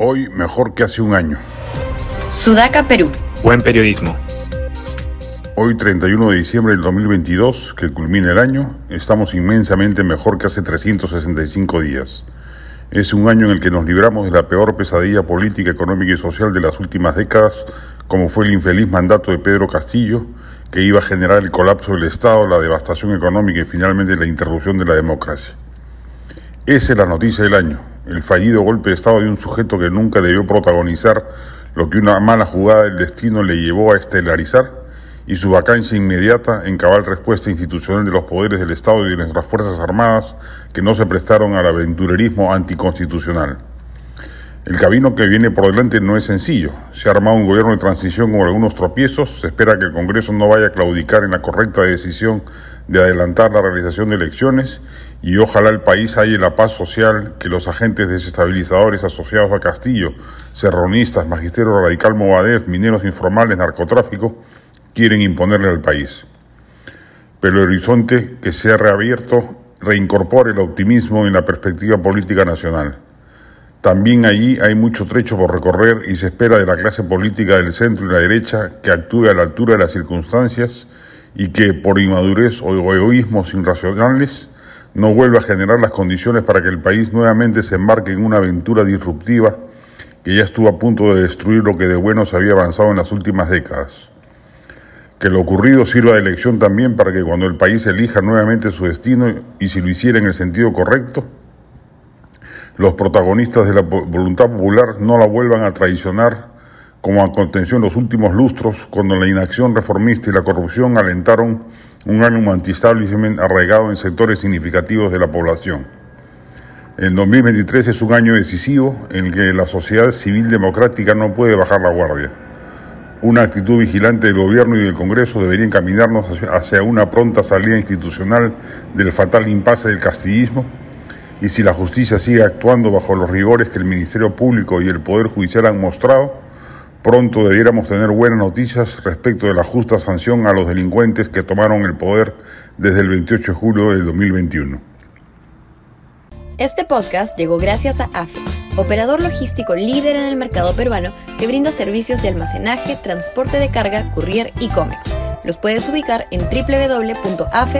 Hoy mejor que hace un año. Sudaca, Perú. Buen periodismo. Hoy 31 de diciembre del 2022, que culmina el año, estamos inmensamente mejor que hace 365 días. Es un año en el que nos libramos de la peor pesadilla política, económica y social de las últimas décadas, como fue el infeliz mandato de Pedro Castillo, que iba a generar el colapso del Estado, la devastación económica y finalmente la interrupción de la democracia. Esa es la noticia del año, el fallido golpe de Estado de un sujeto que nunca debió protagonizar lo que una mala jugada del destino le llevó a estelarizar y su vacancia inmediata en cabal respuesta institucional de los poderes del Estado y de nuestras Fuerzas Armadas que no se prestaron al aventurerismo anticonstitucional. El camino que viene por delante no es sencillo. Se ha armado un gobierno de transición con algunos tropiezos. Se espera que el Congreso no vaya a claudicar en la correcta decisión de adelantar la realización de elecciones y ojalá el país haya la paz social que los agentes desestabilizadores asociados a Castillo, serronistas, magisterio radical Movadef, mineros informales, narcotráfico, quieren imponerle al país. Pero el horizonte que se ha reabierto reincorpore el optimismo en la perspectiva política nacional. También allí hay mucho trecho por recorrer y se espera de la clase política del centro y la derecha que actúe a la altura de las circunstancias y que por inmadurez o egoísmos irracionales no vuelva a generar las condiciones para que el país nuevamente se embarque en una aventura disruptiva que ya estuvo a punto de destruir lo que de bueno se había avanzado en las últimas décadas. Que lo ocurrido sirva de lección también para que cuando el país elija nuevamente su destino y si lo hiciera en el sentido correcto, los protagonistas de la voluntad popular no la vuelvan a traicionar como aconteció en los últimos lustros cuando la inacción reformista y la corrupción alentaron un ánimo anti-establishment arraigado en sectores significativos de la población. El 2023 es un año decisivo en el que la sociedad civil democrática no puede bajar la guardia. Una actitud vigilante del gobierno y del Congreso debería encaminarnos hacia una pronta salida institucional del fatal impasse del castillismo y si la justicia sigue actuando bajo los rigores que el Ministerio Público y el Poder Judicial han mostrado, pronto debiéramos tener buenas noticias respecto de la justa sanción a los delincuentes que tomaron el poder desde el 28 de julio del 2021. Este podcast llegó gracias a AFE, operador logístico líder en el mercado peruano que brinda servicios de almacenaje, transporte de carga, courier y cómics. Los puedes ubicar en www.afe.pe.